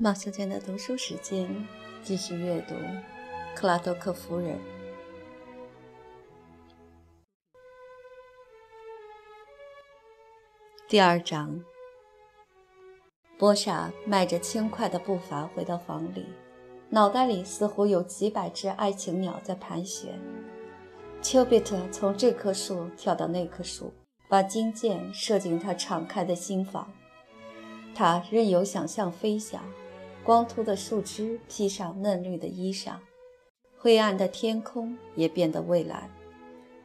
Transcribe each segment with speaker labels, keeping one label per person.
Speaker 1: 马小娟的读书时间，继续阅读《克拉多克夫人》第二章。波莎迈着轻快的步伐回到房里，脑袋里似乎有几百只爱情鸟在盘旋。丘比特从这棵树跳到那棵树，把金箭射进他敞开的心房，他任由想象飞翔。光秃的树枝披上嫩绿的衣裳，灰暗的天空也变得蔚蓝。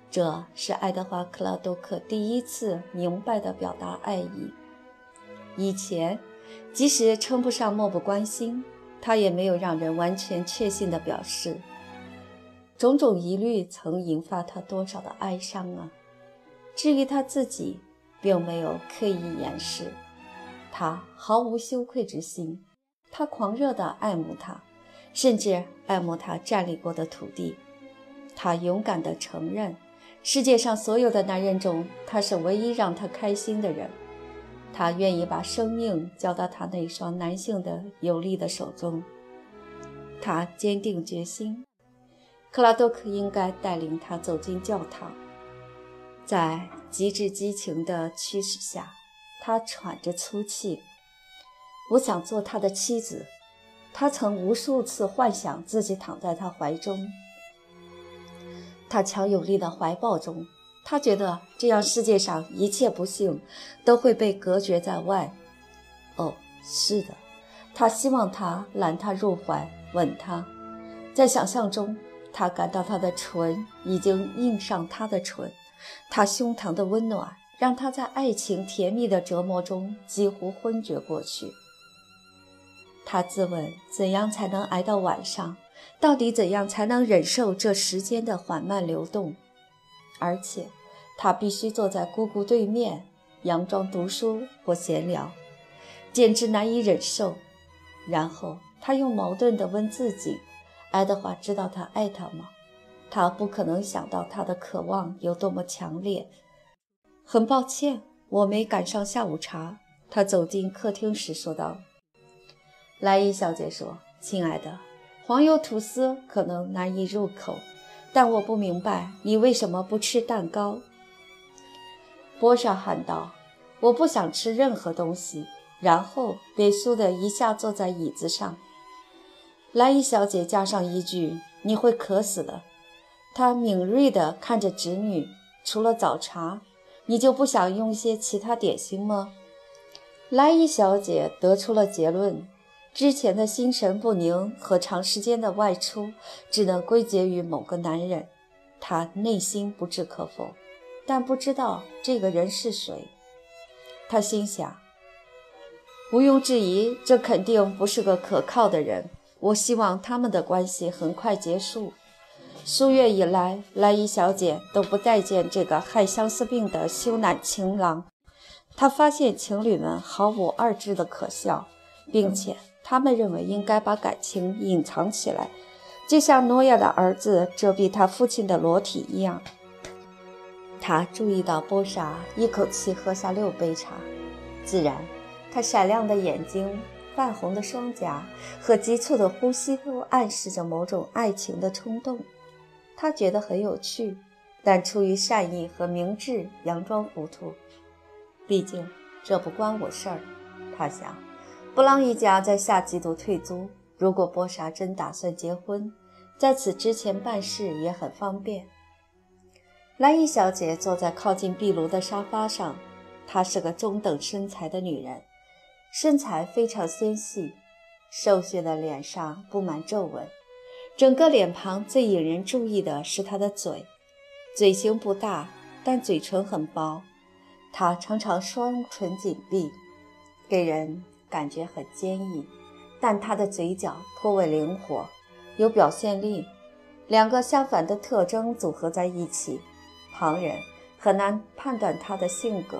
Speaker 1: 这是爱德华·克拉多克第一次明白地表达爱意。以前，即使称不上漠不关心，他也没有让人完全确信地表示。种种疑虑曾引发他多少的哀伤啊！至于他自己，并没有刻意掩饰，他毫无羞愧之心。他狂热地爱慕她，甚至爱慕她站立过的土地。他勇敢地承认，世界上所有的男人中，他是唯一让他开心的人。他愿意把生命交到他那双男性的有力的手中。他坚定决心，克拉多克应该带领他走进教堂。在极致激情的驱使下，他喘着粗气。我想做他的妻子。他曾无数次幻想自己躺在他怀中，他强有力的怀抱中。他觉得这样世界上一切不幸都会被隔绝在外。哦，是的，他希望他揽他入怀，吻他。在想象中，他感到他的唇已经印上他的唇，他胸膛的温暖让他在爱情甜蜜的折磨中几乎昏厥过去。他自问：怎样才能挨到晚上？到底怎样才能忍受这时间的缓慢流动？而且，他必须坐在姑姑对面，佯装读书或闲聊，简直难以忍受。然后，他又矛盾地问自己：爱德华知道他爱他吗？他不可能想到他的渴望有多么强烈。很抱歉，我没赶上下午茶。他走进客厅时说道。莱伊小姐说：“亲爱的，黄油吐司可能难以入口，但我不明白你为什么不吃蛋糕。”波莎喊道：“我不想吃任何东西。”然后悲苏的一下坐在椅子上。莱伊小姐加上一句：“你会渴死的。”她敏锐地看着侄女：“除了早茶，你就不想用些其他点心吗？”莱伊小姐得出了结论。之前的心神不宁和长时间的外出，只能归结于某个男人。他内心不置可否，但不知道这个人是谁。他心想：毋庸置疑，这肯定不是个可靠的人。我希望他们的关系很快结束。数月以来，莱伊小姐都不待见这个害相思病的羞赧情郎。她发现情侣们毫无二致的可笑，并且。他们认为应该把感情隐藏起来，就像诺亚的儿子遮蔽他父亲的裸体一样。他注意到波莎一口气喝下六杯茶，自然，他闪亮的眼睛、泛红的双颊和急促的呼吸都暗示着某种爱情的冲动。他觉得很有趣，但出于善意和明智，佯装糊涂。毕竟这不关我事儿，他想。布朗一家在下季度退租。如果波莎真打算结婚，在此之前办事也很方便。莱伊小姐坐在靠近壁炉的沙发上，她是个中等身材的女人，身材非常纤细，瘦削的脸上布满皱纹。整个脸庞最引人注意的是她的嘴，嘴型不大，但嘴唇很薄。她常常双唇紧闭，给人。感觉很坚毅，但他的嘴角颇为灵活，有表现力。两个相反的特征组合在一起，旁人很难判断他的性格。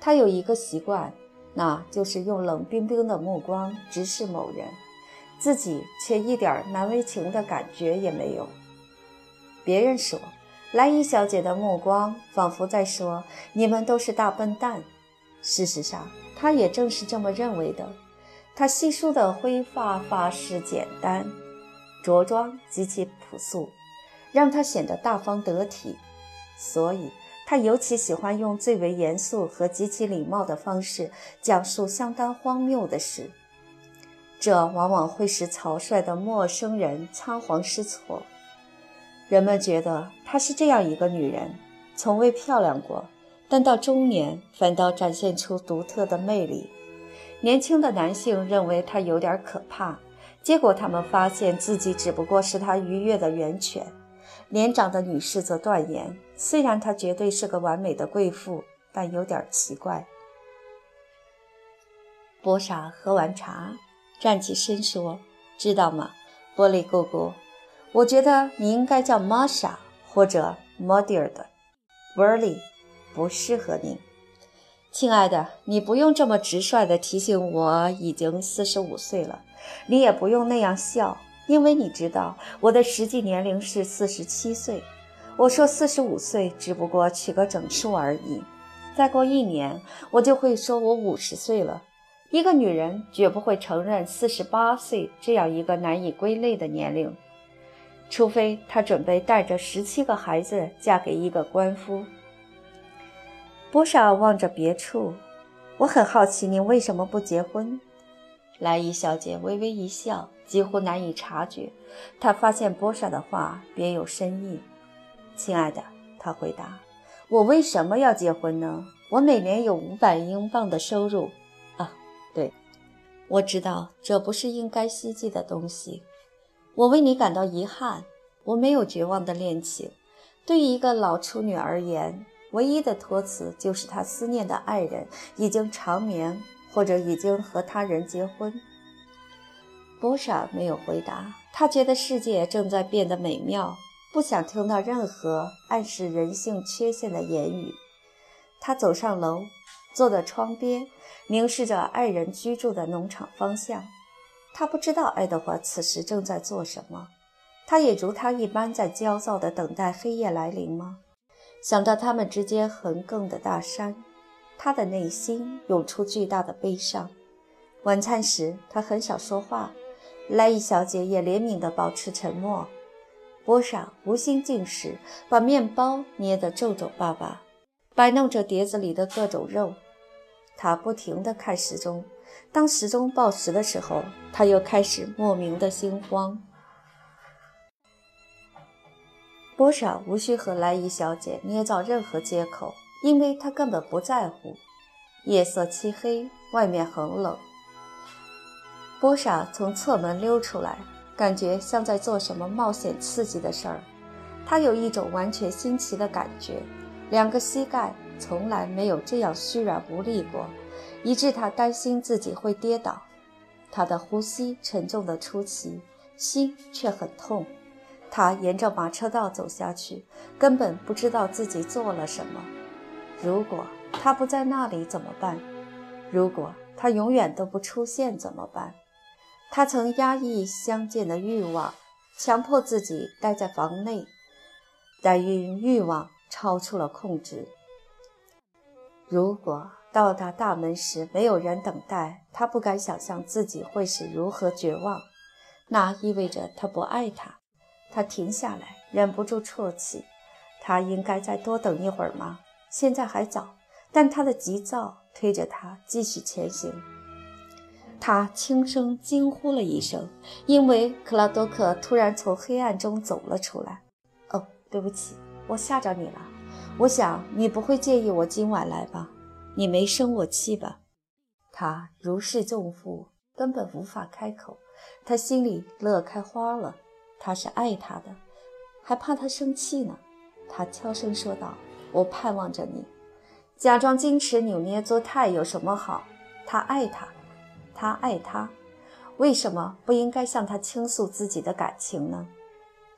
Speaker 1: 他有一个习惯，那就是用冷冰冰的目光直视某人，自己却一点难为情的感觉也没有。别人说，莱伊小姐的目光仿佛在说：“你们都是大笨蛋。”事实上。他也正是这么认为的。她稀疏的灰发发饰简单，着装极其朴素，让她显得大方得体。所以，她尤其喜欢用最为严肃和极其礼貌的方式讲述相当荒谬的事，这往往会使草率的陌生人仓皇失措。人们觉得她是这样一个女人，从未漂亮过，但到中年反倒展现出独特的魅力。年轻的男性认为她有点可怕，结果他们发现自己只不过是她愉悦的源泉。年长的女士则断言，虽然她绝对是个完美的贵妇，但有点奇怪。波莎喝完茶，站起身说：“知道吗，波利姑姑，我觉得你应该叫玛莎或者 m 迪尔的，波利不适合您。”亲爱的，你不用这么直率地提醒我已经四十五岁了，你也不用那样笑，因为你知道我的实际年龄是四十七岁。我说四十五岁只不过取个整数而已，再过一年我就会说我五十岁了。一个女人绝不会承认四十八岁这样一个难以归类的年龄，除非她准备带着十七个孩子嫁给一个官夫。波莎望着别处，我很好奇，您为什么不结婚？莱伊小姐微微一笑，几乎难以察觉。她发现波莎的话别有深意。亲爱的，她回答：“我为什么要结婚呢？我每年有五百英镑的收入。啊，对，我知道这不是应该希冀的东西。我为你感到遗憾。我没有绝望的恋情。对于一个老处女而言。”唯一的托词就是他思念的爱人已经长眠，或者已经和他人结婚。波莎没有回答，他觉得世界正在变得美妙，不想听到任何暗示人性缺陷的言语。他走上楼，坐在窗边，凝视着爱人居住的农场方向。他不知道爱德华此时正在做什么，他也如他一般在焦躁地等待黑夜来临吗？想到他们之间横亘的大山，他的内心涌出巨大的悲伤。晚餐时，他很少说话。莱伊小姐也怜悯地保持沉默。波莎无心进食，把面包捏得皱皱巴巴，摆弄着碟子里的各种肉。他不停地看时钟，当时钟报时的时候，他又开始莫名的心慌。波莎无需和莱伊小姐捏造任何借口，因为她根本不在乎。夜色漆黑，外面很冷。波莎从侧门溜出来，感觉像在做什么冒险刺激的事儿。她有一种完全新奇的感觉，两个膝盖从来没有这样虚软无力过，以致她担心自己会跌倒。她的呼吸沉重的出奇，心却很痛。他沿着马车道走下去，根本不知道自己做了什么。如果他不在那里怎么办？如果他永远都不出现怎么办？他曾压抑相见的欲望，强迫自己待在房内，但因欲望超出了控制。如果到达大门时没有人等待，他不敢想象自己会是如何绝望。那意味着他不爱他。他停下来，忍不住啜泣。他应该再多等一会儿吗？现在还早。但他的急躁推着他继续前行。他轻声惊呼了一声，因为克拉多克突然从黑暗中走了出来。“哦，对不起，我吓着你了。我想你不会介意我今晚来吧？你没生我气吧？”他如释重负，根本无法开口。他心里乐开花了。他是爱他的，还怕他生气呢。他悄声说道：“我盼望着你。假装矜持、扭捏作态有什么好？他爱他，他爱他，为什么不应该向他倾诉自己的感情呢？”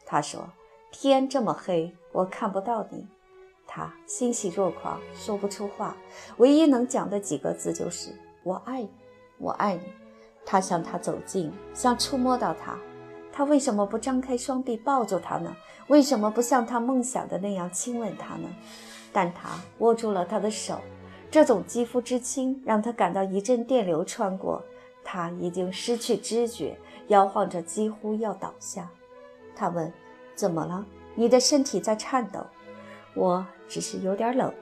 Speaker 1: 他说：“天这么黑，我看不到你。”他欣喜若狂，说不出话，唯一能讲的几个字就是“我爱你，我爱你。”他向他走近，想触摸到他。他为什么不张开双臂抱住她呢？为什么不像他梦想的那样亲吻她呢？但他握住了她的手，这种肌肤之亲让他感到一阵电流穿过。他已经失去知觉，摇晃着，几乎要倒下。他问：“怎么了？你的身体在颤抖？”“我只是有点冷。”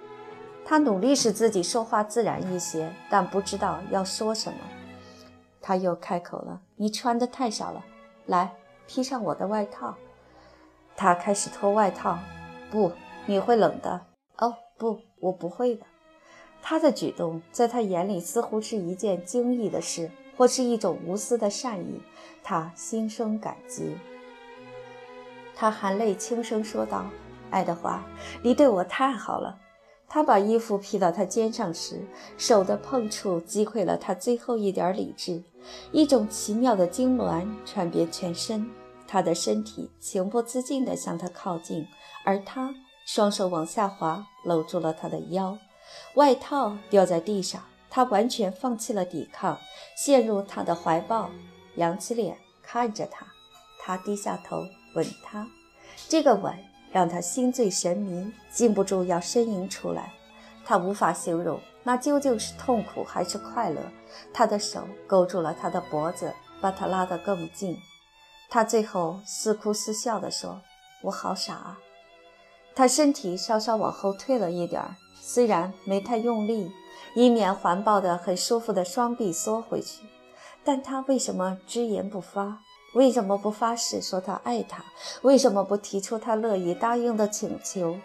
Speaker 1: 他努力使自己说话自然一些，但不知道要说什么。他又开口了：“你穿的太少了，来，披上我的外套。”他开始脱外套。“不，你会冷的。”“哦，不，我不会的。”他的举动在他眼里似乎是一件惊异的事，或是一种无私的善意。他心生感激。他含泪轻声说道：“爱德华，你对我太好了。”他把衣服披到他肩上时，手的碰触击溃了他最后一点理智。一种奇妙的痉挛传遍全身，他的身体情不自禁地向他靠近，而他双手往下滑，搂住了他的腰。外套掉在地上，他完全放弃了抵抗，陷入他的怀抱，扬起脸看着他。他低下头吻他，这个吻。让他心醉神迷，禁不住要呻吟出来。他无法形容那究竟是痛苦还是快乐。他的手勾住了他的脖子，把他拉得更近。他最后似哭似笑地说：“我好傻啊！”他身体稍稍往后退了一点儿，虽然没太用力，以免环抱的很舒服的双臂缩回去。但他为什么只言不发？为什么不发誓说他爱他？为什么不提出他乐意答应的请求？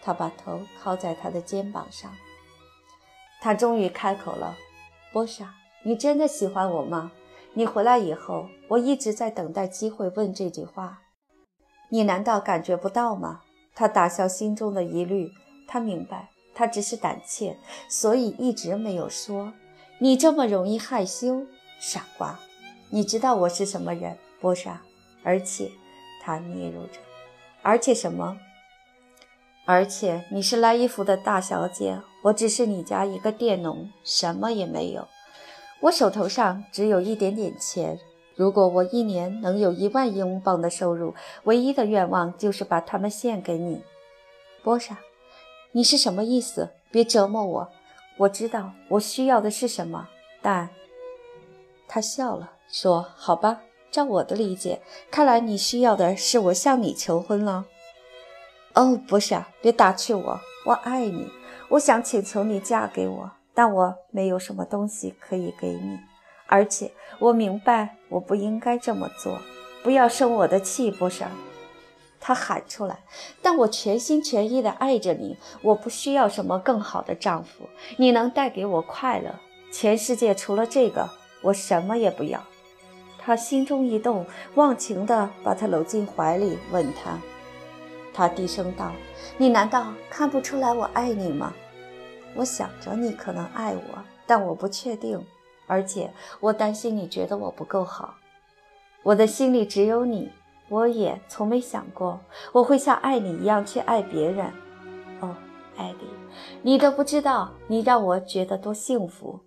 Speaker 1: 他把头靠在他的肩膀上。他终于开口了：“波莎，你真的喜欢我吗？你回来以后，我一直在等待机会问这句话。你难道感觉不到吗？”他打消心中的疑虑。他明白，他只是胆怯，所以一直没有说。你这么容易害羞，傻瓜！你知道我是什么人？波莎，而且，他嗫嚅着，而且什么？而且你是拉衣服的大小姐，我只是你家一个佃农，什么也没有。我手头上只有一点点钱。如果我一年能有一万英镑的收入，唯一的愿望就是把它们献给你，波莎。你是什么意思？别折磨我。我知道我需要的是什么，但……他笑了，说：“好吧。”照我的理解，看来你需要的是我向你求婚了。哦，不是，别打趣我，我爱你，我想请求你嫁给我，但我没有什么东西可以给你，而且我明白我不应该这么做。不要生我的气，不是。他喊出来。但我全心全意地爱着你，我不需要什么更好的丈夫。你能带给我快乐，全世界除了这个，我什么也不要。他心中一动，忘情地把她搂进怀里，吻她。他低声道：“你难道看不出来我爱你吗？我想着你可能爱我，但我不确定，而且我担心你觉得我不够好。我的心里只有你，我也从没想过我会像爱你一样去爱别人。哦，艾莉，你都不知道，你让我觉得多幸福。”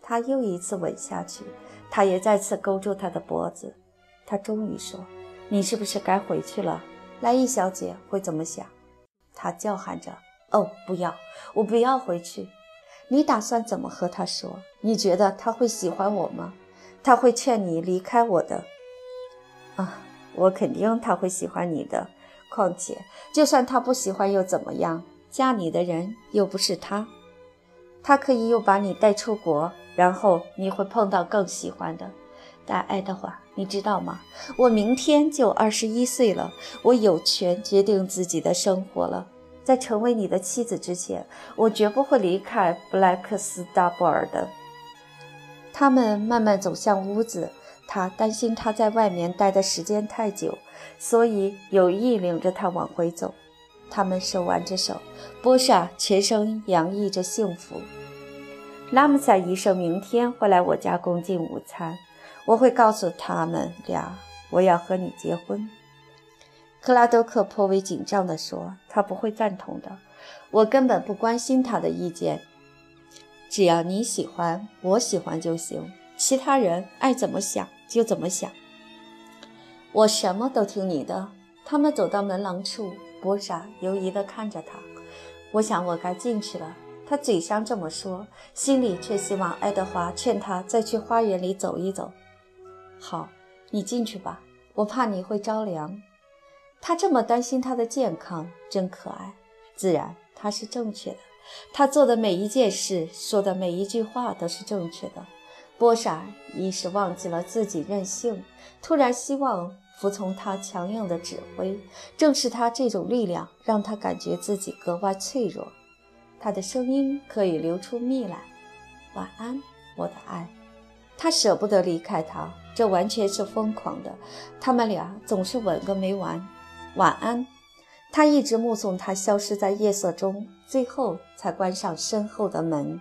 Speaker 1: 他又一次吻下去。他也再次勾住她的脖子。他终于说：“你是不是该回去了？莱伊小姐会怎么想？”他叫喊着：“哦，不要！我不要回去！你打算怎么和他说？你觉得他会喜欢我吗？他会劝你离开我的？啊，我肯定他会喜欢你的。况且，就算他不喜欢又怎么样？嫁你的人又不是他。他可以又把你带出国。”然后你会碰到更喜欢的，但爱德华，你知道吗？我明天就二十一岁了，我有权决定自己的生活了。在成为你的妻子之前，我绝不会离开布莱克斯达布尔的。他们慢慢走向屋子，他担心他在外面待的时间太久，所以有意领着他往回走。他们手挽着手，波莎全身洋溢着幸福。拉姆塞医生明天会来我家共进午餐，我会告诉他们俩我要和你结婚。克拉多克颇为紧张地说：“他不会赞同的，我根本不关心他的意见。只要你喜欢，我喜欢就行，其他人爱怎么想就怎么想。我什么都听你的。”他们走到门廊处，波莎犹疑地看着他。我想我该进去了。他嘴上这么说，心里却希望爱德华劝他再去花园里走一走。好，你进去吧，我怕你会着凉。他这么担心他的健康，真可爱。自然，他是正确的。他做的每一件事，说的每一句话都是正确的。波莎一时忘记了自己任性，突然希望服从他强硬的指挥。正是他这种力量，让他感觉自己格外脆弱。他的声音可以流出蜜来。晚安，我的爱。他舍不得离开他，这完全是疯狂的。他们俩总是吻个没完。晚安。他一直目送他消失在夜色中，最后才关上身后的门。